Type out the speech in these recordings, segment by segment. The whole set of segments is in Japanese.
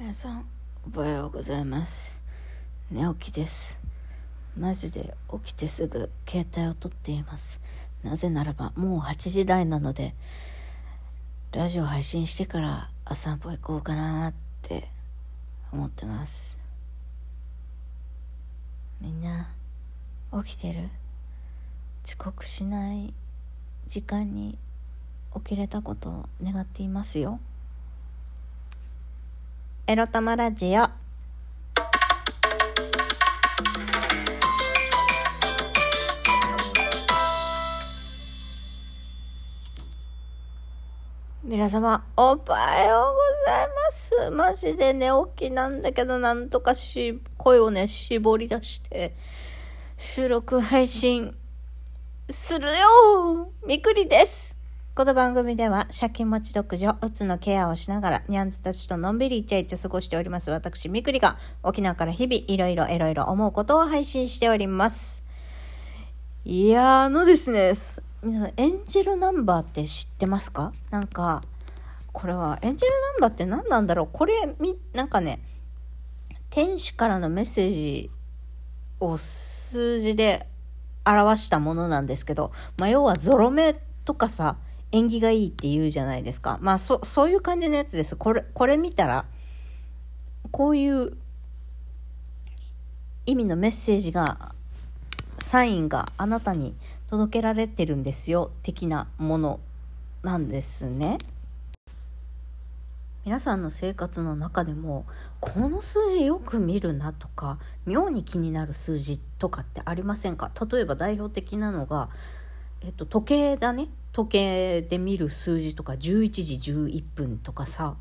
皆さん。おはようございます。寝起きです。マジで起きてすぐ携帯を取っています。なぜならばもう8時台なのでラジオ配信してから朝散歩行こうかなって思ってます。みんな起きてる？遅刻しない時間に起きれたことを願っていますよ。エロ玉ラジオ。皆様、おはようございます。マジで寝起きなんだけど、なんとかし、声をね、絞り出して、収録配信、するよみくりです。この番組では借金持ち独女、うつのケアをしながら、ニャンズたちとのんびりイチャイチャ過ごしております。私、みくりが沖縄から日々いろいろいろいろ思うことを配信しております。いやあのですね、皆さん、エンジェルナンバーって知ってますか？なんか、これは、エンジェルナンバーって何なんだろう？これ、み、なんかね、天使からのメッセージを数字で表したものなんですけど、まあ、要はゾロ目とかさ、縁起がいいって言うじゃないですか。まあ、そ、そういう感じのやつです。これ、これ見たら、こういう意味のメッセージが、サインがあなたに届けられてるんですよ、的なものなんですね。皆さんの生活の中でもこの数字よく見るなとか妙に気になる数字とかってありませんか？例えば代表的なのが、えっと、時計だね時計で見る数字とか11時11分とかさ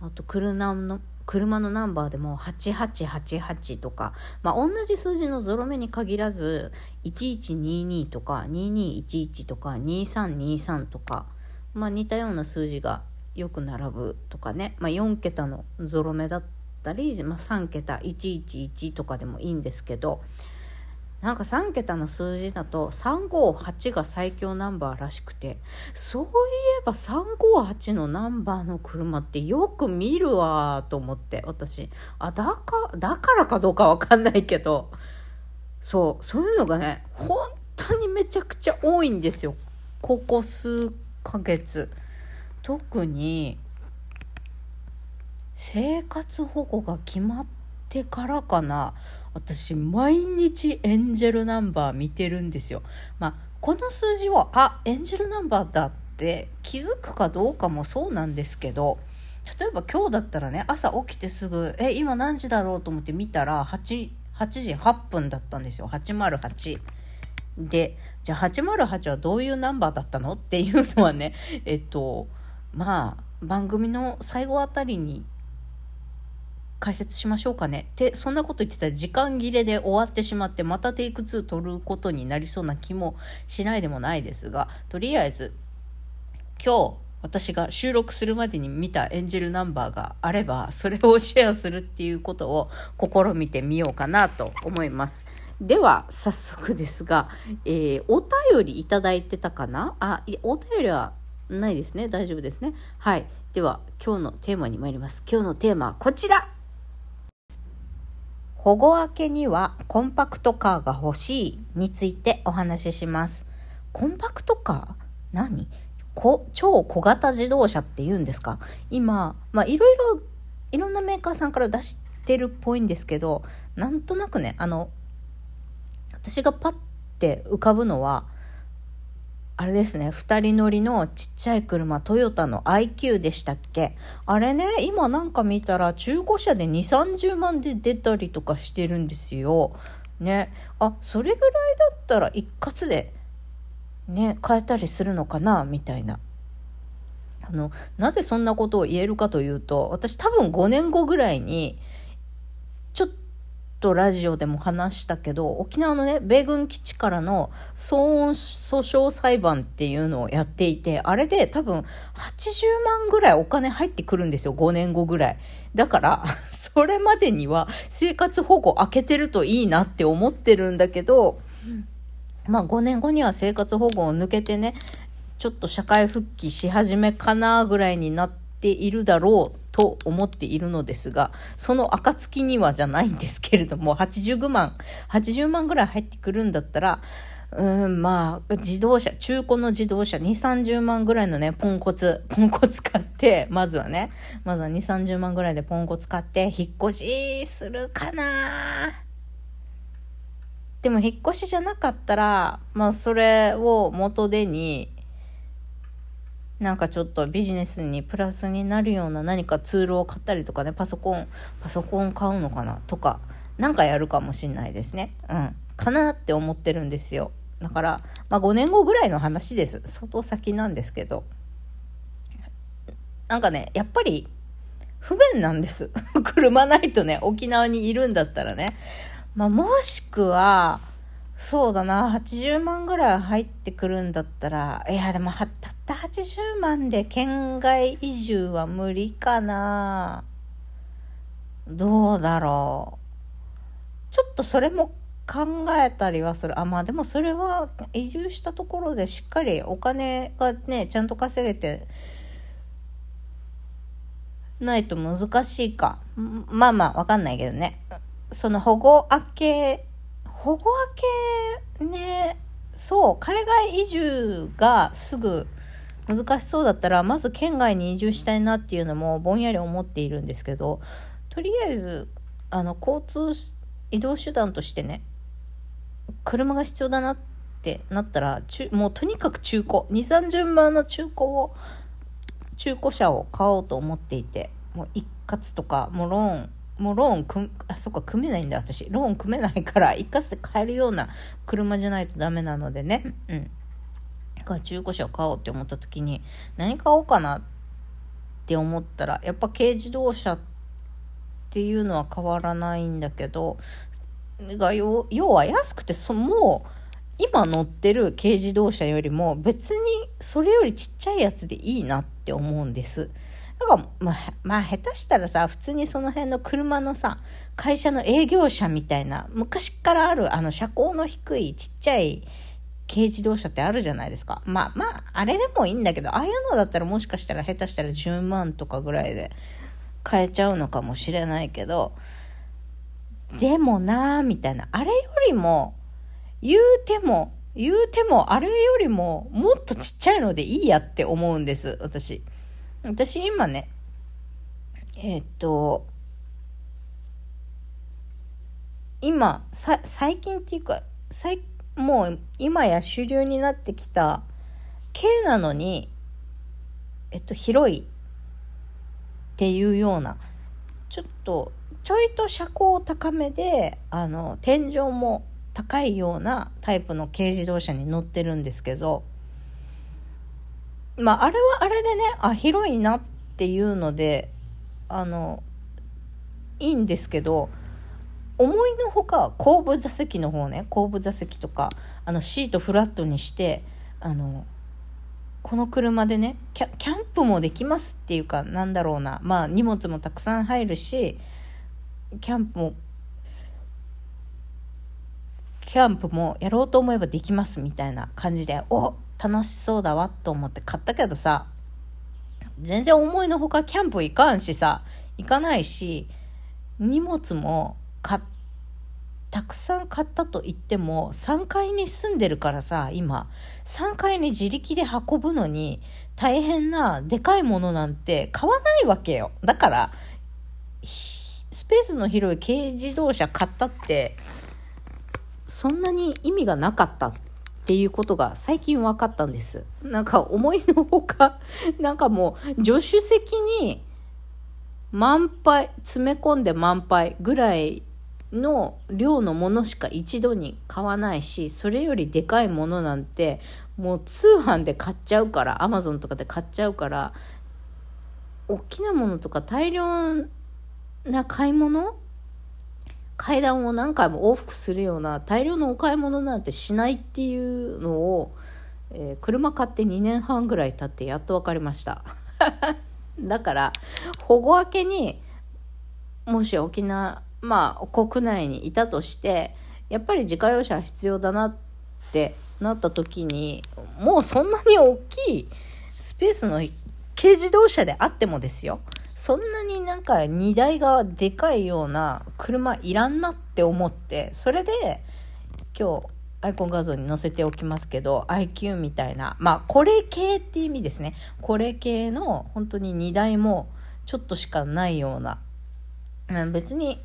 あと車の車のナンバーでも8888とか、まあ、同じ数字のゾロ目に限らず1122とか2211とか2323とか、まあ、似たような数字がよく並ぶとかね、まあ、4桁のゾロ目だったり、まあ、3桁111とかでもいいんですけどなんか3桁の数字だと358が最強ナンバーらしくてそういえば358のナンバーの車ってよく見るわと思って私。あだかだからかどうかわかんないけど。そうそういうのがね本当にめちゃくちゃ多いんですよ。ここ数ヶ月。特に生活保護が決まってからかな。私毎日エンジェルナンバー見てるんですよ。まあ、この数字を、あ、エンジェルナンバーだって気づくかどうかもそうなんですけど、例えば今日だったらね、朝起きてすぐ、え、今何時だろうと思って見たら、8、8時8分だったんですよ。808。で、じゃあ808はどういうナンバーだったの？っていうのはね、えっと、まあ、番組の最後あたりに解説しましょうかね。ってそんなこと言ってたら時間切れで終わってしまってまたテイク2取ることになりそうな気もしないでもないですがとりあえず今日私が収録するまでに見たエンジェルナンバーがあればそれをシェアするっていうことを試みてみようかなと思います。では早速ですが、えー、お便りいただいてたかな？あお便りはないですね。大丈夫ですね。はい。では今日のテーマに参ります。今日のテーマはこちら！保護明けにはコンパクトカーが欲しいについてお話しします。コンパクトカー？何？こ超小型自動車って言うんですか？今、まあいろいろ、いろんなメーカーさんから出してるっぽいんですけど、なんとなくね、あの、私がパッて浮かぶのは、あれですね、二人乗りのちっちゃい車、トヨタの IQ でしたっけ？あれね、今なんか見たら中古車で2、30万で出たりとかしてるんですよ。ね。あ、それぐらいだったら一括で、ね、買えたりするのかな？みたいな。あの、なぜそんなことを言えるかというと、私多分5年後ぐらいに、とラジオでも話したけど、沖縄のね、米軍基地からの騒音訴訟裁判っていうのをやっていて、あれで多分80万ぐらいお金入ってくるんですよ、5年後ぐらい。だから、それまでには生活保護開けてるといいなって思ってるんだけど、まあ5年後には生活保護を抜けてね、ちょっと社会復帰し始めかなぐらいになっているだろうと思っているのですが、その暁にはじゃないんですけれども、80万、80万ぐらい入ってくるんだったら、うん、まあ、自動車、中古の自動車、2、30万ぐらいのね、ポンコツ、ポンコツ買って、まずはね、まずは2、30万ぐらいでポンコツ買って、引っ越しするかな。でも、引っ越しじゃなかったら、まあ、それを元手に、なんかちょっとビジネスにプラスになるような何かツールを買ったりとかね、パソコン、パソコン買うのかなとか、なんかやるかもしんないですね。うん。かなって思ってるんですよ。だから、まあ、5年後ぐらいの話です。相当先なんですけど。なんかね、やっぱり不便なんです。車ないとね、沖縄にいるんだったらね。まあ、もしくは、そうだな、80万ぐらい入ってくるんだったら、いや、でも、たった80万で県外移住は無理かな。どうだろう。ちょっとそれも考えたりはする。あ、まあでもそれは移住したところでしっかりお金がね、ちゃんと稼げてないと難しいか。まあまあわかんないけどね。その保護明け、保護明けね、そう、海外移住がすぐ難しそうだったら、まず県外に移住したいなっていうのもぼんやり思っているんですけど、とりあえず、あの、交通移動手段としてね、車が必要だなってなったら、もうとにかく中古、2、30万の中古を、中古車を買おうと思っていて、もう一括とか、もうローン、もうローン組、あ、そっか、組めないんだ、私。ローン組めないから、一括で買えるような車じゃないとダメなのでね。うん。だから中古車を買おうって思った時に、何買おうかなって思ったら、やっぱ軽自動車っていうのは変わらないんだけど、が要は安くてそもう今乗ってる軽自動車よりも別にそれよりちっちゃいやつでいいなって思うんです。だか、まあ、まあ、下手したらさ、普通にその辺の車のさ、会社の営業車みたいな、昔からある、あの、車高の低いちっちゃい軽自動車ってあるじゃないですか。まあまあ、あれでもいいんだけど、ああいうのだったらもしかしたら下手したら10万とかぐらいで買えちゃうのかもしれないけど、でもなーみたいな。あれよりも、言うても、言うても、あれよりも、もっとちっちゃいのでいいやって思うんです、私。私今ね、えー、っと、今、さ、最近っていうか、最、もう今や主流になってきた、軽なのに、えっと、広いっていうような、ちょっとちょいと車高高めで、あの、天井も高いようなタイプの軽自動車に乗ってるんですけど、まあ、あれはあれでね、あ、広いなっていうので、あの、いいんですけど、思いのほか後部座席の方ね、後部座席とか、あの、シートフラットにして、あの、この車でねキャ、キャンプもできますっていうか、なんだろうな、まあ荷物もたくさん入るし、キャンプもキャンプもやろうと思えばできますみたいな感じでお楽しそうだわと思って買ったけどさ全然思いのほかキャンプ行かんしさ行かないし荷物も買たくさん買ったと言っても3階に住んでるからさ今3階に自力で運ぶのに大変なでかいものなんて買わないわけよ。だからスペースの広い軽自動車買ったって、そんなに意味がなかったっていうことが最近分かったんです。なんか思いのほか、なんかもう助手席に満杯、詰め込んで満杯ぐらいの量のものしか一度に買わないし、それよりでかいものなんて、もう通販で買っちゃうから、アマゾンとかで買っちゃうから、大きなものとか大量な買い物階段を何回も往復するような大量のお買い物なんてしないっていうのを、えー、車買って2年半ぐらい経ってやっと分かりました。だから保護明けにもし沖縄まあ国内にいたとしてやっぱり自家用車は必要だなってなった時にもうそんなに大きいスペースの軽自動車であってもですよ。そんなになんか荷台がでかいような車いらんなって思って、それで今日アイコン画像に載せておきますけど、IQ みたいな、まあこれ系って意味ですね。これ系の本当に荷台もちょっとしかないような、別に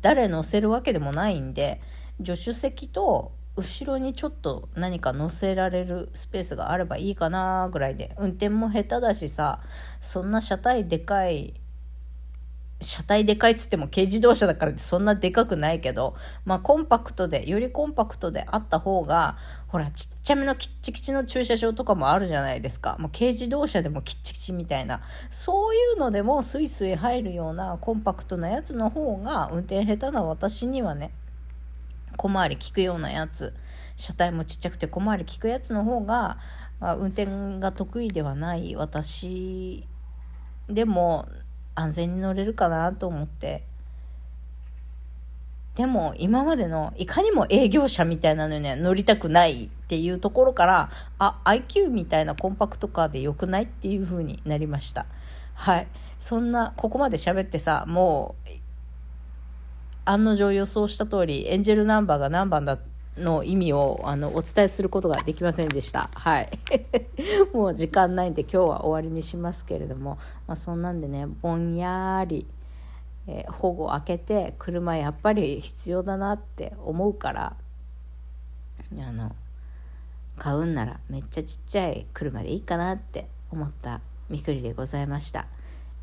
誰乗せるわけでもないんで、助手席と後ろにちょっと何か乗せられるスペースがあればいいかなぐらいで運転も下手だしさそんな車体でかい車体でかいっつっても軽自動車だからそんなでかくないけど、まあコンパクトで、よりコンパクトであった方が、ほら、ちっちゃめのキッチキチの駐車場とかもあるじゃないですか。もう軽自動車でもキッチキチみたいな。そういうのでもスイスイ入るようなコンパクトなやつの方が、運転下手な私にはね、小回り効くようなやつ。車体もちっちゃくて小回り効くやつの方が、まあ、運転が得意ではない。私でも安全に乗れるかなと思って。でも今までのいかにも営業車みたいなのには乗りたくないっていうところからあ IQ みたいなコンパクトカーで良くないっていう風になりました。はい。そんなここまで喋ってさもう案の定予想した通りエンジェルナンバーが何番だの意味をあのお伝えすることができませんでした。はい。もう時間ないんで今日は終わりにしますけれども、まあ、そんなんでね、ぼんやり、えー、保護開けて車やっぱり必要だなって思うから、あの、買うんならめっちゃちっちゃい車でいいかなって思ったみくりでございました。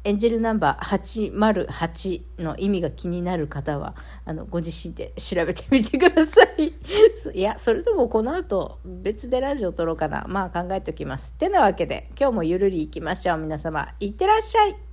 エンジェルナンバー808の意味が気になる方は、あの、ご自身で調べてみてください。いや、それともこの後、別でラジオ撮ろうかな。まあ考えておきます。ってなわけで、今日もゆるり行きましょう。皆様、いってらっしゃい。